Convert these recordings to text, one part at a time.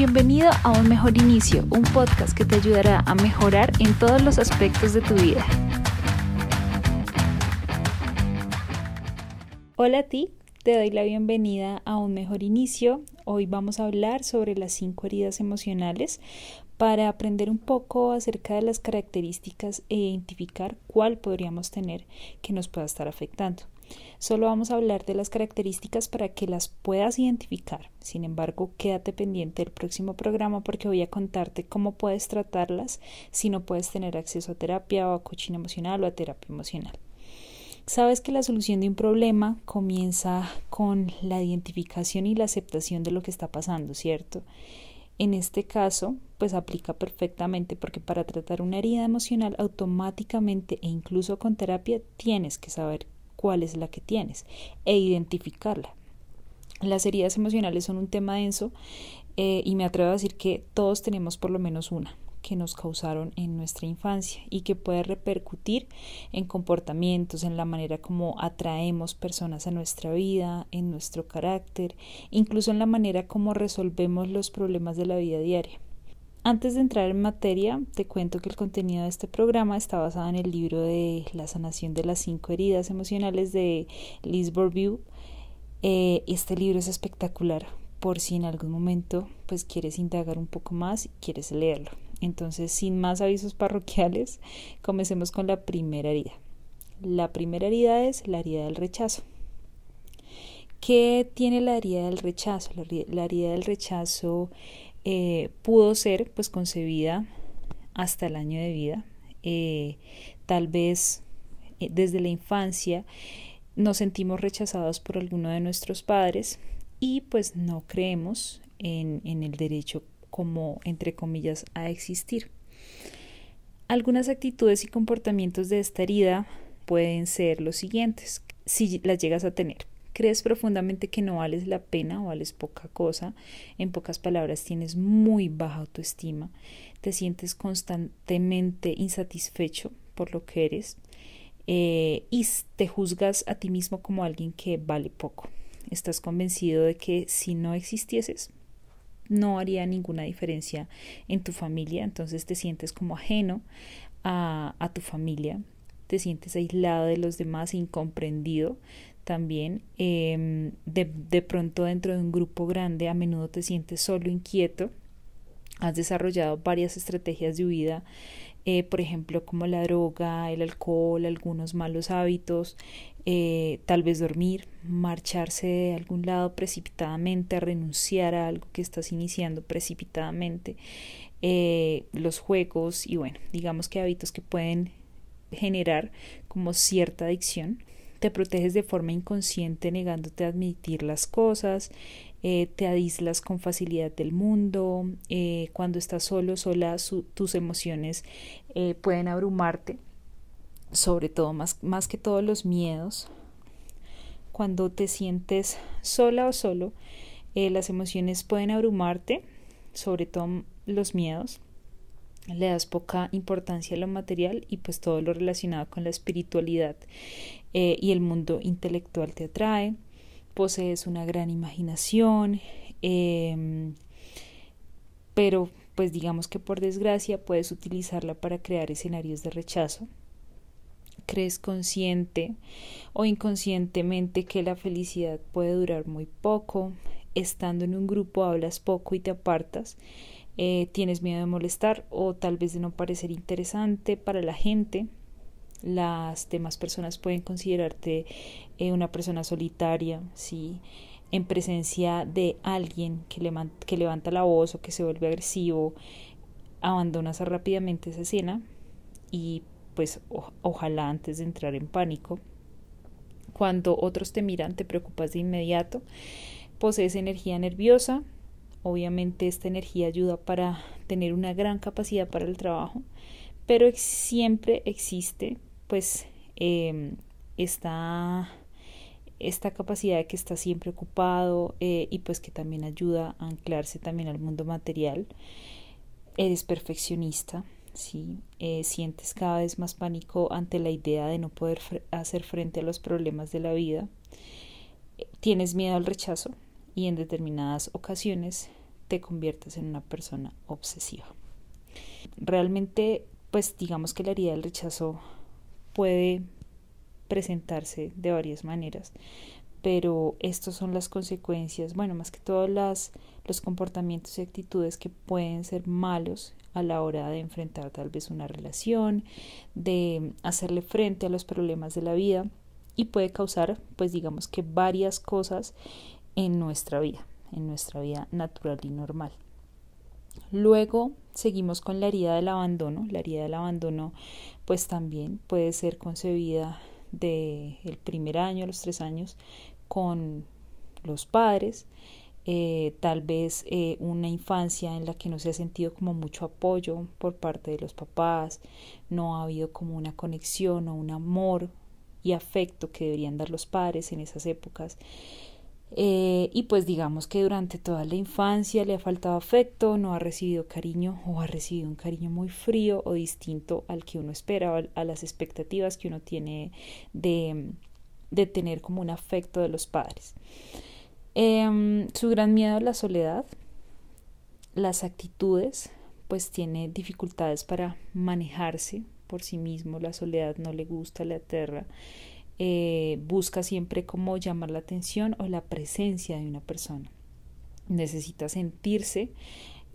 Bienvenido a Un Mejor Inicio, un podcast que te ayudará a mejorar en todos los aspectos de tu vida. Hola a ti, te doy la bienvenida a Un Mejor Inicio. Hoy vamos a hablar sobre las cinco heridas emocionales para aprender un poco acerca de las características e identificar cuál podríamos tener que nos pueda estar afectando. Solo vamos a hablar de las características para que las puedas identificar. Sin embargo, quédate pendiente del próximo programa porque voy a contarte cómo puedes tratarlas si no puedes tener acceso a terapia o a coaching emocional o a terapia emocional. Sabes que la solución de un problema comienza con la identificación y la aceptación de lo que está pasando, ¿cierto? En este caso, pues aplica perfectamente porque para tratar una herida emocional automáticamente e incluso con terapia tienes que saber cuál es la que tienes e identificarla. Las heridas emocionales son un tema denso eh, y me atrevo a decir que todos tenemos por lo menos una que nos causaron en nuestra infancia y que puede repercutir en comportamientos, en la manera como atraemos personas a nuestra vida, en nuestro carácter, incluso en la manera como resolvemos los problemas de la vida diaria. Antes de entrar en materia, te cuento que el contenido de este programa está basado en el libro de La sanación de las cinco heridas emocionales de Liz Bourbeau. Eh, este libro es espectacular por si en algún momento pues quieres indagar un poco más y quieres leerlo. Entonces, sin más avisos parroquiales, comencemos con la primera herida. La primera herida es la herida del rechazo. ¿Qué tiene la herida del rechazo? La, herida del rechazo eh, pudo ser pues concebida hasta el año de vida, eh, tal vez eh, desde la infancia nos sentimos rechazados por alguno de nuestros padres y pues no creemos en, en el derecho como entre comillas a existir. Algunas actitudes y comportamientos de esta herida pueden ser los siguientes, si las llegas a tener crees profundamente que no vales la pena o vales poca cosa, en pocas palabras tienes muy baja autoestima, te sientes constantemente insatisfecho por lo que eres eh, y te juzgas a ti mismo como alguien que vale poco. Estás convencido de que si no existieses, no haría ninguna diferencia en tu familia, entonces te sientes como ajeno a, a tu familia, te sientes aislado de los demás, incomprendido, también em, de, pronto dentro de un grupo grande a menudo te sientes solo, inquieto, has desarrollado varias estrategias de huida, eh, por ejemplo como la droga, el alcohol, algunos malos hábitos, eh, tal vez dormir, marcharse de algún lado precipitadamente, renunciar a algo que estás iniciando precipitadamente, eh, los juegos y bueno, digamos que hábitos que pueden generar como cierta adicción te proteges de forma inconsciente negándote a admitir las cosas, eh, te aíslas con facilidad del mundo, eh, cuando estás solo, sola, tus emociones eh, pueden abrumarte, sobre todo más, más que todos los miedos. Cuando te sientes sola o solo, las emociones pueden abrumarte, sobre todo los miedos le das poca importancia a lo material y pues todo lo relacionado con la espiritualidad eh, y el mundo intelectual te atrae, posees una gran imaginación, em, pero pues digamos que por desgracia puedes utilizarla para crear escenarios de rechazo. Crees consciente o inconscientemente que la felicidad puede durar muy poco, estando en un grupo hablas poco y te apartas, eh, tienes miedo de molestar o tal vez de no parecer interesante para la gente, las demás personas pueden considerarte eh, una persona solitaria, ¿sí? en presencia de alguien que, levanta la voz o que se vuelve agresivo, abandonas rápidamente esa escena y pues ojalá antes de entrar en pánico. Cuando otros te miran te preocupas de inmediato, posees energía nerviosa, obviamente esta energía ayuda para tener una gran capacidad para el trabajo, pero siempre existe pues em, esta, capacidad de que está siempre ocupado eh, y pues que también ayuda a anclarse también al mundo material. Eres perfeccionista, ¿sí? Eh, sientes cada vez más pánico ante la idea de no poder hacer frente a los problemas de la vida. Tienes miedo al rechazo y en determinadas ocasiones te conviertas en una persona obsesiva. Realmente, pues digamos que la herida del rechazo puede presentarse de varias maneras, pero estas son las consecuencias, bueno, más que todo las, los comportamientos y actitudes que pueden ser malos a la hora de enfrentar tal vez una relación, de hacerle frente a los problemas de la vida y puede causar, pues digamos que varias cosas en nuestra vida, en nuestra vida natural y normal. Luego seguimos con la herida del abandono. La herida del abandono pues también puede ser concebida de el primer año a los tres años con los padres, eh, tal vez eh, una infancia en la que no se ha sentido como mucho apoyo por parte de los papás, no ha habido como una conexión o un amor y afecto que deberían dar los padres en esas épocas. Eh, y pues digamos que durante toda la infancia le ha faltado afecto, no ha recibido cariño o ha recibido un cariño muy frío o distinto al que uno espera, o a las expectativas que uno tiene de, de tener como un afecto de los padres. Em, su gran miedo a la soledad, las actitudes, pues tiene dificultades para manejarse por sí mismo, la soledad no le gusta, le aterra, eh, busca siempre como llamar la atención o la presencia de una persona. Necesita sentirse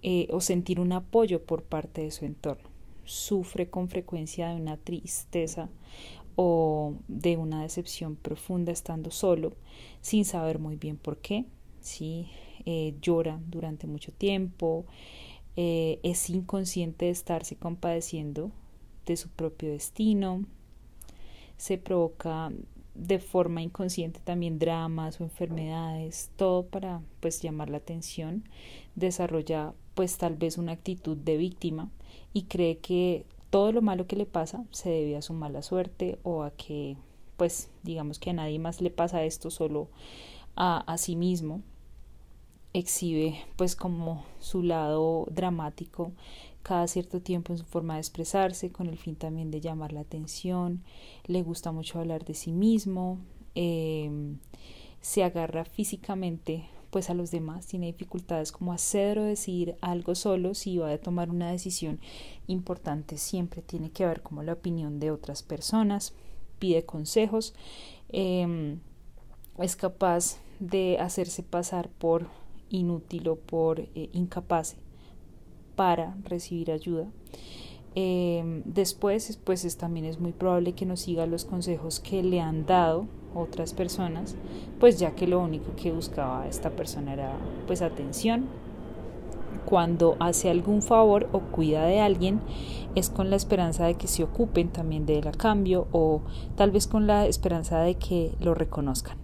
eh, o sentir un apoyo por parte de su entorno. Sufre con frecuencia de una tristeza o de una decepción profunda estando solo, sin saber muy bien por qué. ¿sí? Eh, llora durante mucho tiempo, es inconsciente de estarse compadeciendo de su propio destino, se provoca de forma inconsciente también dramas o enfermedades, todo para pues llamar la atención, desarrolla pues tal vez una actitud de víctima y cree que todo lo malo que le pasa se debe a su mala suerte o a que pues digamos que a nadie más le pasa esto solo a, a sí mismo. Exhibe pues como su lado dramático cada cierto tiempo en su forma de expresarse, con el fin también de llamar la atención, le gusta mucho hablar de sí mismo, em, se agarra físicamente pues a los demás, tiene dificultades como hacer o decir algo solo, si va a tomar una decisión importante siempre tiene que ver como la opinión de otras personas, pide consejos, em, es capaz de hacerse pasar por inútil o por eh, incapaz para recibir ayuda. Em, después, pues también es muy probable que no siga los consejos que le han dado otras personas, pues ya que lo único que buscaba esta persona era pues atención. Cuando hace algún favor o cuida de alguien, es con la esperanza de que se ocupen también de él a cambio o tal vez con la esperanza de que lo reconozcan.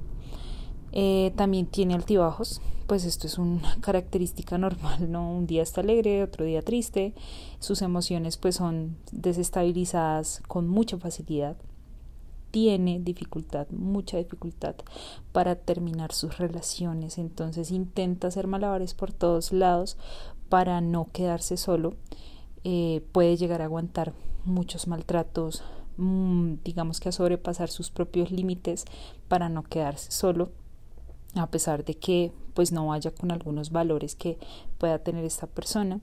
Eh, también tiene altibajos, pues esto es una característica normal, ¿no? Un día está alegre, otro día triste, sus emociones pues son desestabilizadas con mucha facilidad, tiene dificultad, mucha dificultad para terminar sus relaciones, entonces intenta hacer malabares por todos lados para no quedarse solo, eh, puede llegar a aguantar muchos maltratos, mm, digamos que a sobrepasar sus propios límites para no quedarse solo a pesar de que pues no vaya con algunos valores que pueda tener esta persona.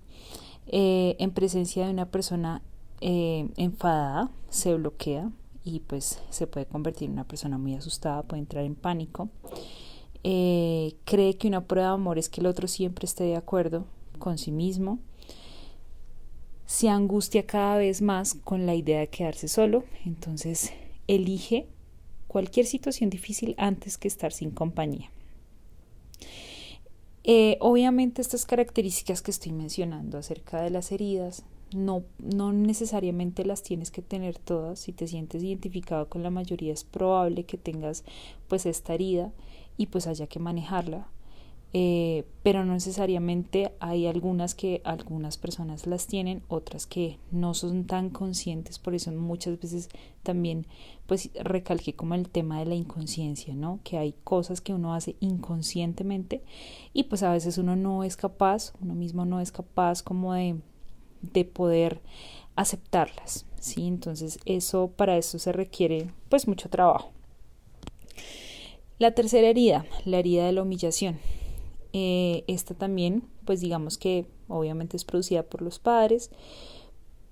Eh, en presencia de una persona eh, enfadada se bloquea y pues se puede convertir en una persona muy asustada, puede entrar en pánico. Eh, cree que una prueba de amor es que el otro siempre esté de acuerdo con sí mismo. Se angustia cada vez más con la idea de quedarse solo, entonces elige cualquier situación difícil antes que estar sin compañía. Eh, obviamente estas características que estoy mencionando acerca de las heridas no, no necesariamente las tienes que tener todas. Si te sientes identificado con la mayoría es probable que tengas pues esta herida y pues haya que manejarla. Eh, pero no necesariamente hay algunas que algunas personas las tienen, otras que no son tan conscientes, por eso muchas veces también pues recalqué como el tema de la inconsciencia, ¿no? Que hay cosas que uno hace inconscientemente y pues a veces uno no es capaz, uno mismo no es capaz como de, de poder aceptarlas, ¿sí? Entonces eso para eso se requiere pues mucho trabajo. La tercera herida, la herida de la humillación Eh, esta también, pues digamos que obviamente es producida por los padres.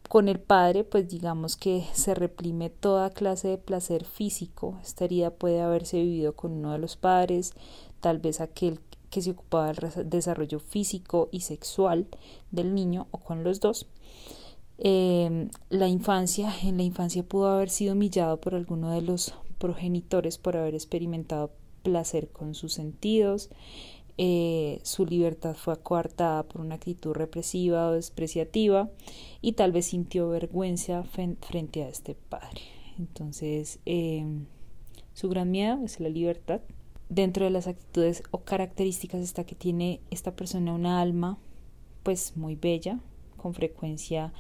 Con el padre, pues digamos que se reprime toda clase de placer físico. Esta herida puede haberse vivido con uno de los padres, tal vez aquel que se ocupaba del desarrollo físico y sexual del niño o con los dos. Eh, la infancia, en la infancia pudo haber sido humillado por alguno de los progenitores por haber experimentado placer con sus sentidos. Eh, su libertad fue coartada por una actitud represiva o despreciativa y tal vez sintió vergüenza frente a este padre. Entonces, em, su gran miedo es la libertad. Dentro de las actitudes o características está que tiene esta persona una alma pues muy bella, con frecuencia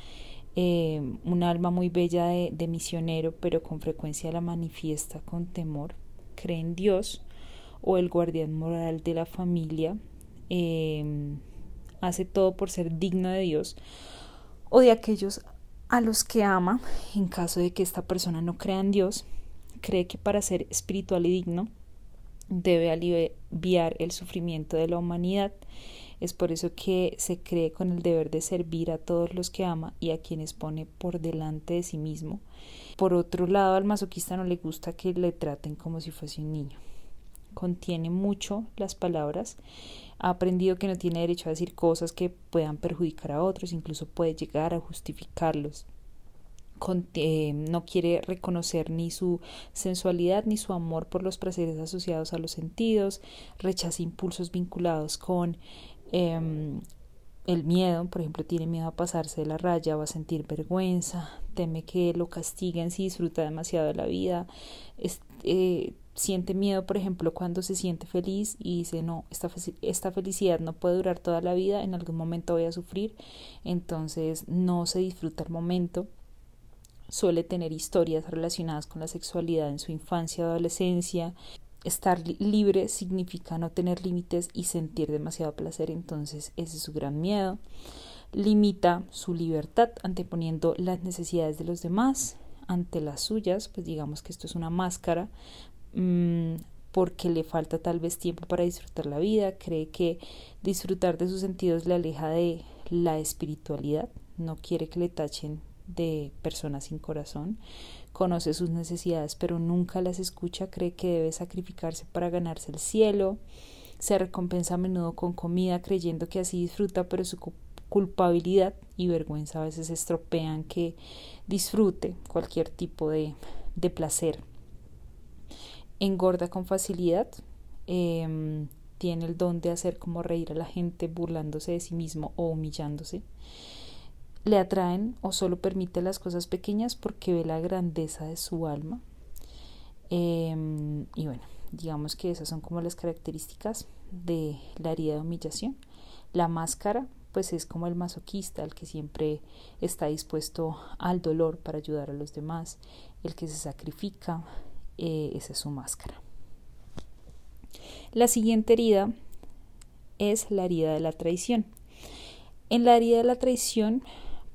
eh, un alma muy bella de, misionero, pero con frecuencia la manifiesta con temor, cree en Dios o el guardián moral de la familia, em, hace todo por ser digno de Dios o de aquellos a los que ama, en caso de que esta persona no crea en Dios, cree que para ser espiritual y digno debe aliviar el sufrimiento de la humanidad es por eso que se cree con el deber de servir a todos los que ama y a quienes pone por delante de sí mismo. Por otro lado, al masoquista no le gusta que le traten como si fuese un niño. Contiene mucho las palabras. Ha aprendido que no tiene derecho a decir cosas que puedan perjudicar a otros, incluso puede llegar a justificarlos. Eh, no quiere reconocer ni su sensualidad ni su amor por los placeres asociados a los sentidos, rechaza impulsos vinculados con Em, el miedo, por ejemplo, tiene miedo a pasarse de la raya, va a sentir vergüenza, teme que lo castiguen si disfruta demasiado de la vida, eh, siente miedo, por ejemplo, cuando se siente feliz y dice, no, esta, esta felicidad no puede durar toda la vida, en algún momento voy a sufrir, entonces no se disfruta el momento. Suele tener historias relacionadas con la sexualidad en su infancia adolescencia, estar libre significa no tener límites y sentir demasiado placer, entonces ese es su gran miedo. Limita su libertad anteponiendo las necesidades de los demás ante las suyas, pues digamos que esto es una máscara, mm, porque le falta tal vez tiempo para disfrutar la vida, cree que disfrutar de sus sentidos le aleja de la espiritualidad, no quiere que le tachen de persona sin corazón, conoce sus necesidades pero nunca las escucha, cree que debe sacrificarse para ganarse el cielo, se recompensa a menudo con comida creyendo que así disfruta, pero su culpabilidad y vergüenza a veces estropean que disfrute cualquier tipo de, de placer. Engorda con facilidad, em, tiene el don de hacer como reír a la gente burlándose de sí mismo o humillándose le atraen o solo permite las cosas pequeñas porque ve la grandeza de su alma. Em, y bueno, digamos que esas son como las características de la herida de humillación. La máscara, pues es como el masoquista, el que siempre está dispuesto al dolor para ayudar a los demás, el que se sacrifica, eh, esa es su máscara. La siguiente herida es la herida de la traición. En la herida de la traición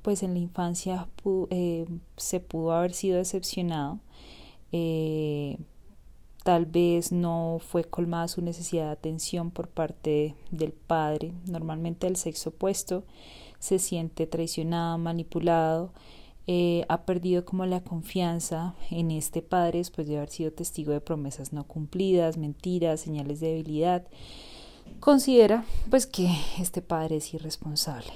pues en la infancia eh, se pudo haber sido decepcionado. Eh, tal vez no fue colmada su necesidad de atención por parte del padre, normalmente el sexo opuesto, se siente traicionado, manipulado, eh, ha perdido como la confianza en este padre después de haber sido testigo de promesas no cumplidas, mentiras, señales de debilidad. Considera pues que este padre es irresponsable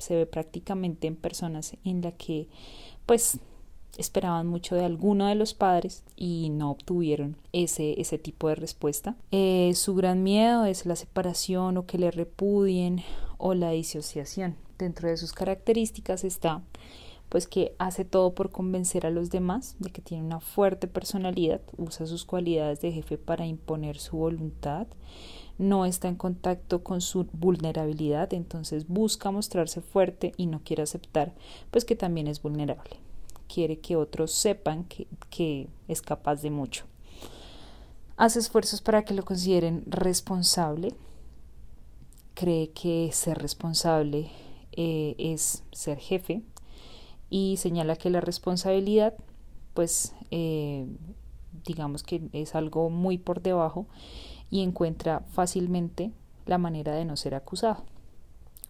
se ve prácticamente en personas en la que pues esperaban mucho de alguno de los padres y no obtuvieron ese, ese tipo de respuesta. Eh, su gran miedo es la separación o que le repudien o la disociación. Dentro de sus características está pues que hace todo por convencer a los demás de que tiene una fuerte personalidad, usa sus cualidades de jefe para imponer su voluntad, no está en contacto con su vulnerabilidad, entonces busca mostrarse fuerte y no quiere aceptar pues que también es vulnerable. Quiere que otros sepan que, que es capaz de mucho. Hace esfuerzos para que lo consideren responsable. Cree que ser responsable eh, es ser jefe y señala que la responsabilidad pues eh, digamos que es algo muy por debajo y encuentra fácilmente la manera de no ser acusado.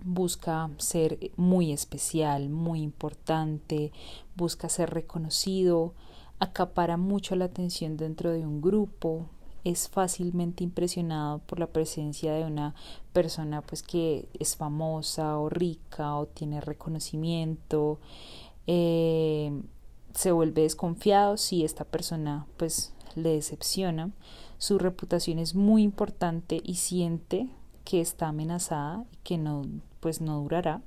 Busca ser muy especial, muy importante, busca ser reconocido, acapara mucho la atención dentro de un grupo, es fácilmente impresionado por la presencia de una persona pues que es famosa o rica o tiene reconocimiento eh, se vuelve desconfiado si esta persona pues le decepciona. Su reputación es muy importante y siente que está amenazada y que no pues no durará.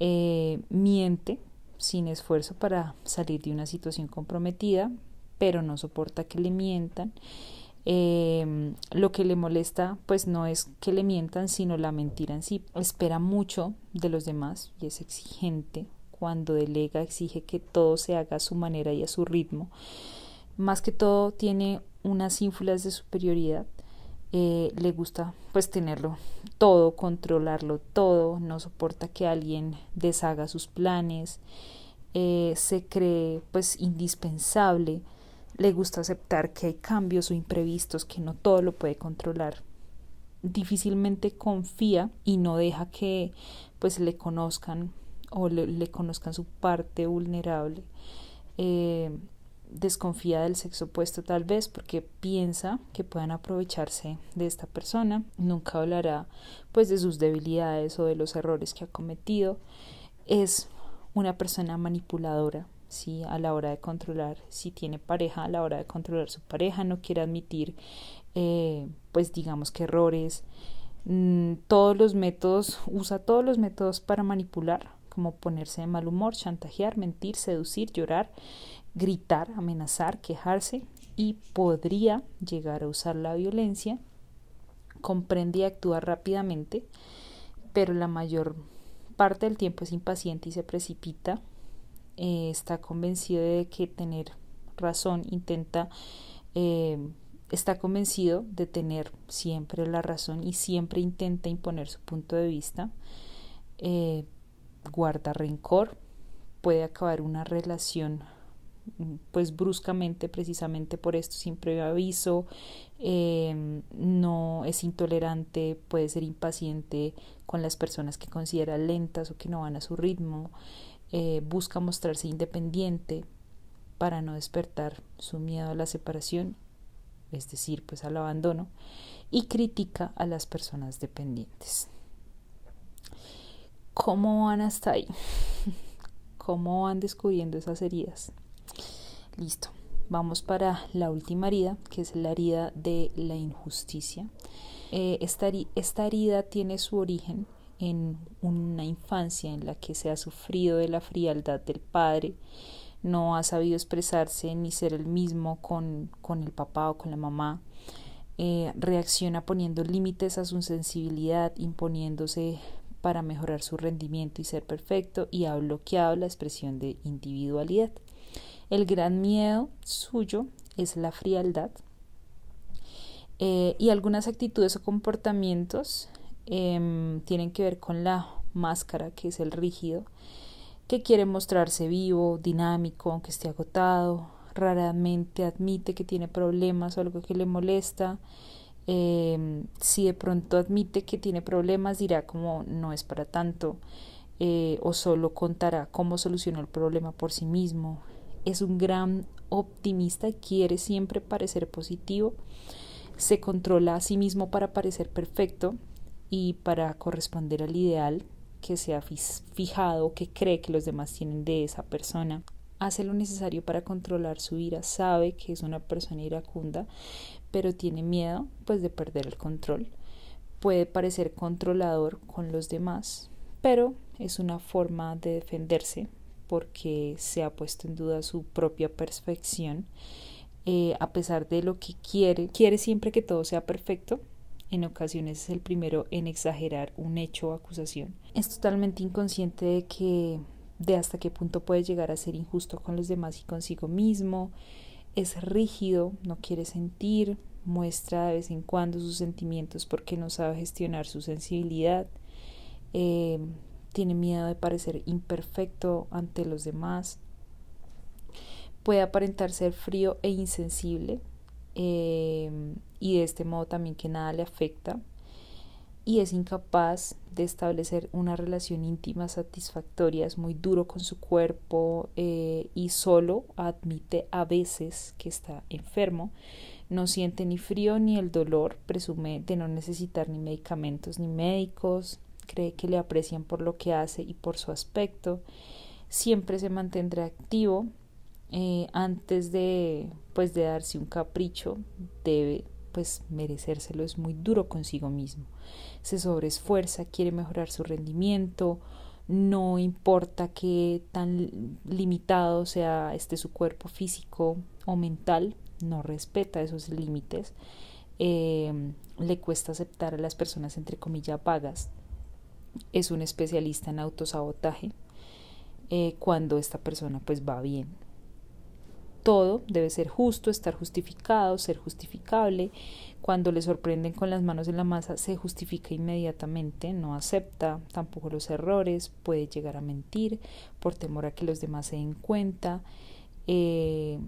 Eh, miente sin esfuerzo para salir de una situación comprometida pero no soporta que le mientan. Eh, lo que le molesta pues no es que le mientan sino la mentira en sí. Espera mucho de los demás y es exigente cuando delega exige que todo se haga a su manera y a su ritmo. Más que todo tiene unas ínfulas de superioridad. Eh, le gusta pues tenerlo todo controlarlo todo no soporta que alguien deshaga sus planes eh, se cree pues indispensable. Le gusta aceptar que hay cambios o imprevistos, que no todo lo puede controlar. Difícilmente confía y no deja que pues le conozcan o le, conozcan su parte vulnerable. Eh, desconfía del sexo opuesto tal vez porque piensa que puedan aprovecharse de esta persona. Nunca hablará pues de sus debilidades o de los errores que ha cometido. Es una persona manipuladora ¿sí? a la hora de controlar, si tiene pareja, a la hora de controlar su pareja, no quiere admitir, eh, pues digamos que errores, mm, todos los métodos, usa todos los métodos para manipular, como ponerse de mal humor, chantajear, mentir, seducir, llorar, gritar, amenazar, quejarse y podría llegar a usar la violencia, comprende y actúa rápidamente, pero la mayor parte del tiempo es impaciente y se precipita. Eh, está convencido de que tener razón, intenta, eh, está convencido de tener siempre la razón y siempre intenta imponer su punto de vista, eh, guarda rencor, puede acabar una relación pues bruscamente precisamente por esto siempre aviso no es intolerante puede ser impaciente con las personas que considera lentas o que no van a su ritmo eh, busca mostrarse independiente para no despertar su miedo a la separación, es decir, pues al abandono, y critica a las personas dependientes. ¿Cómo van hasta ahí? ¿Cómo van descubriendo esas heridas? Listo. Vamos para la última herida, que es la herida de la injusticia. Eh, esta herida tiene su origen en una infancia en la que se ha sufrido de la frialdad del padre, no ha sabido expresarse ni ser el mismo con, con el papá o con la mamá, eh, reacciona poniendo límites a su sensibilidad, imponiéndose para mejorar su rendimiento y ser perfecto y ha bloqueado la expresión de individualidad. El gran miedo suyo es la frialdad eh, y algunas actitudes o comportamientos Em, tienen que ver con la máscara, que es el rígido, que quiere mostrarse vivo, dinámico, aunque esté agotado, raramente admite que tiene problemas o algo que le molesta. Em, si de pronto admite que tiene problemas, dirá como no es para tanto, eh, o solo contará cómo solucionó el problema por sí mismo. Es un gran optimista y quiere siempre parecer positivo. Se controla a sí mismo para parecer perfecto y para corresponder al ideal que se ha fijado, que cree que los demás tienen de esa persona. Hace lo necesario para controlar su ira, sabe que es una persona iracunda, pero tiene miedo pues de perder el control. Puede parecer controlador con los demás, pero es una forma de defenderse porque se ha puesto en duda su propia perfección. Eh, a pesar de lo que quiere, quiere siempre que todo sea perfecto, en ocasiones es el primero en exagerar un hecho o acusación. Es totalmente inconsciente de que de hasta qué punto puede llegar a ser injusto con los demás y consigo mismo. Es rígido, no quiere sentir, muestra de vez en cuando sus sentimientos porque no sabe gestionar su sensibilidad. Eh, tiene miedo de parecer imperfecto ante los demás. Puede aparentar ser frío e insensible, eh, y de este modo también que nada le afecta. Y es incapaz de establecer una relación íntima satisfactoria, es muy duro con su cuerpo eh, y solo admite a veces que está enfermo, no siente ni frío ni el dolor, presume de no necesitar ni medicamentos ni médicos, cree que le aprecian por lo que hace y por su aspecto, siempre se mantendrá activo, eh, antes de pues de darse un capricho debe pues merecérselo es muy duro consigo mismo. Se sobreesfuerza quiere mejorar su rendimiento no importa qué tan limitado sea este su cuerpo físico o mental no respeta esos límites. Em, le cuesta aceptar a las personas entre comillas vagas. Es un especialista en autosabotaje eh, cuando esta persona pues va bien todo debe ser justo, estar justificado, ser justificable. Cuando le sorprenden con las manos en la masa, se justifica inmediatamente, no acepta tampoco los errores, puede llegar a mentir por temor a que los demás se den cuenta. Eh,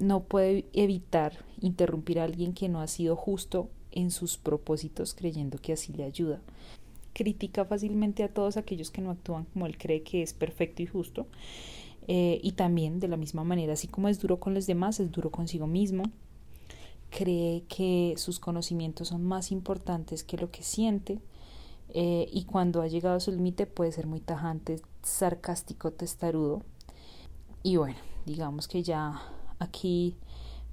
no puede evitar interrumpir a alguien que no ha sido justo en sus propósitos creyendo que así le ayuda. Critica fácilmente a todos aquellos que no actúan como él cree que es perfecto y justo eh, y también de la misma manera, así como es duro con los demás, es duro consigo mismo. Cree que sus conocimientos son más importantes que lo que siente. Eh, y cuando ha llegado a su límite puede ser muy tajante, sarcástico, testarudo. Y bueno, digamos que ya aquí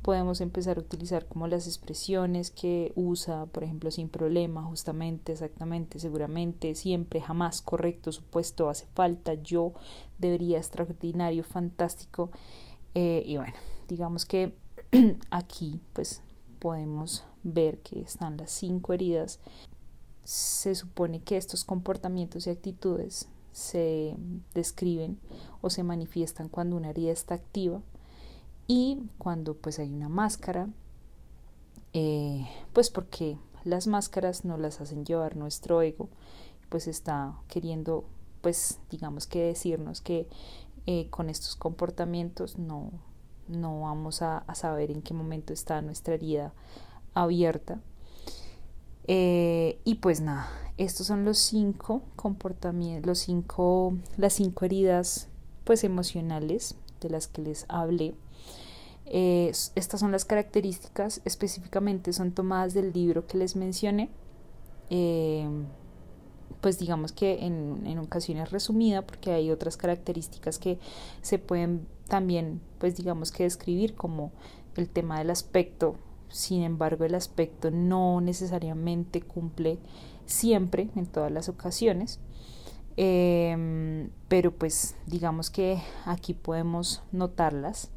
podemos empezar a utilizar como las expresiones que usa, por ejemplo, sin problema, justamente, exactamente, seguramente, siempre, jamás, correcto, supuesto, hace falta, yo, debería, extraordinario, fantástico. Eh, y bueno, digamos que aquí pues podemos ver que están las cinco heridas. Se supone que estos comportamientos y actitudes se describen o se manifiestan cuando una herida está activa y cuando pues hay una máscara, eh, pues porque las máscaras no las hacen llevar nuestro ego, pues está queriendo pues digamos que decirnos que eh, con estos comportamientos no, no vamos a, saber en qué momento está nuestra herida abierta. Eh, y pues nada, estos son los cinco comportamientos, los cinco, las cinco heridas pues emocionales de las que les hablé. Eh, estas son las características, específicamente son tomadas del libro que les mencioné. Eh, pues digamos que en, en ocasiones resumida, porque hay otras características que se pueden también, pues digamos que describir como el tema del aspecto. Sin embargo, el aspecto no necesariamente cumple siempre, en todas las ocasiones. Em, pero pues digamos que aquí podemos notarlas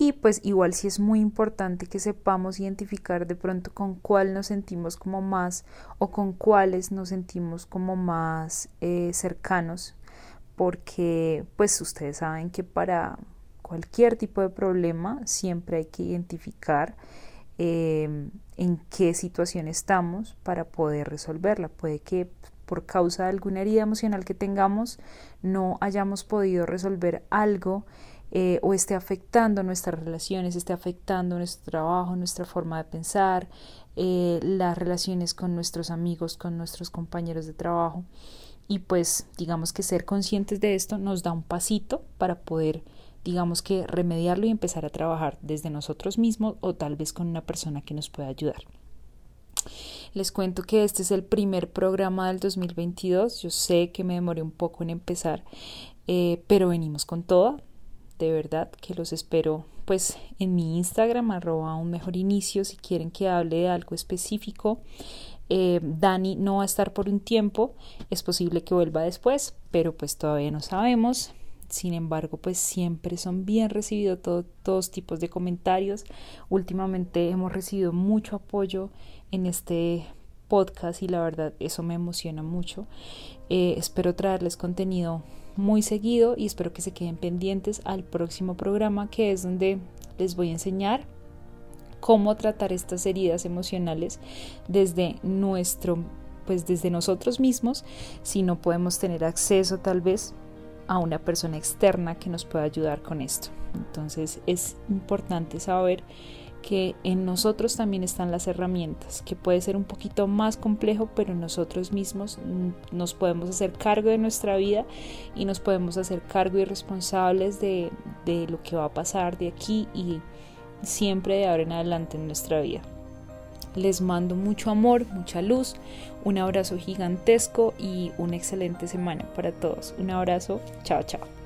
y pues igual sí es muy importante que sepamos identificar de pronto con cuál nos sentimos como más o con cuáles nos sentimos como más eh, cercanos porque pues ustedes saben que para cualquier tipo de problema siempre hay que identificar em, en qué situación estamos para poder resolverla. Puede que por causa de alguna herida emocional que tengamos no hayamos podido resolver algo eh, o esté afectando nuestras relaciones, esté afectando nuestro trabajo, nuestra forma de pensar, eh, las relaciones con nuestros amigos, con nuestros compañeros de trabajo. Y pues digamos que ser conscientes de esto nos da un pasito para poder digamos que remediarlo y empezar a trabajar desde nosotros mismos o tal vez con una persona que nos pueda ayudar. Les cuento que este es el primer programa del 2022. Yo sé que me demoré un poco en empezar, eh, pero venimos con todo de verdad que los espero pues en mi Instagram arroba un mejor inicio si quieren que hable de algo específico. Eh, Dani no va a estar por un tiempo es posible que vuelva después pero pues todavía no sabemos. Sin embargo pues siempre son bien recibidos todos tipos de comentarios. Últimamente hemos recibido mucho apoyo en este podcast y la verdad eso me emociona mucho. Eh, espero traerles contenido muy seguido y espero que se queden pendientes al próximo programa que es donde les voy a enseñar cómo tratar estas heridas emocionales desde nuestro pues desde nosotros mismos si no podemos tener acceso tal vez a una persona externa que nos pueda ayudar con esto. Entonces es importante saber que en nosotros también están las herramientas, que puede ser un poquito más complejo, pero nosotros mismos nos podemos hacer cargo de nuestra vida y nos podemos hacer cargo y responsables de, de lo que va a pasar de aquí y siempre de ahora en adelante en nuestra vida. Les mando mucho amor, mucha luz, un abrazo gigantesco y una excelente semana para todos. Un abrazo, chao, chao.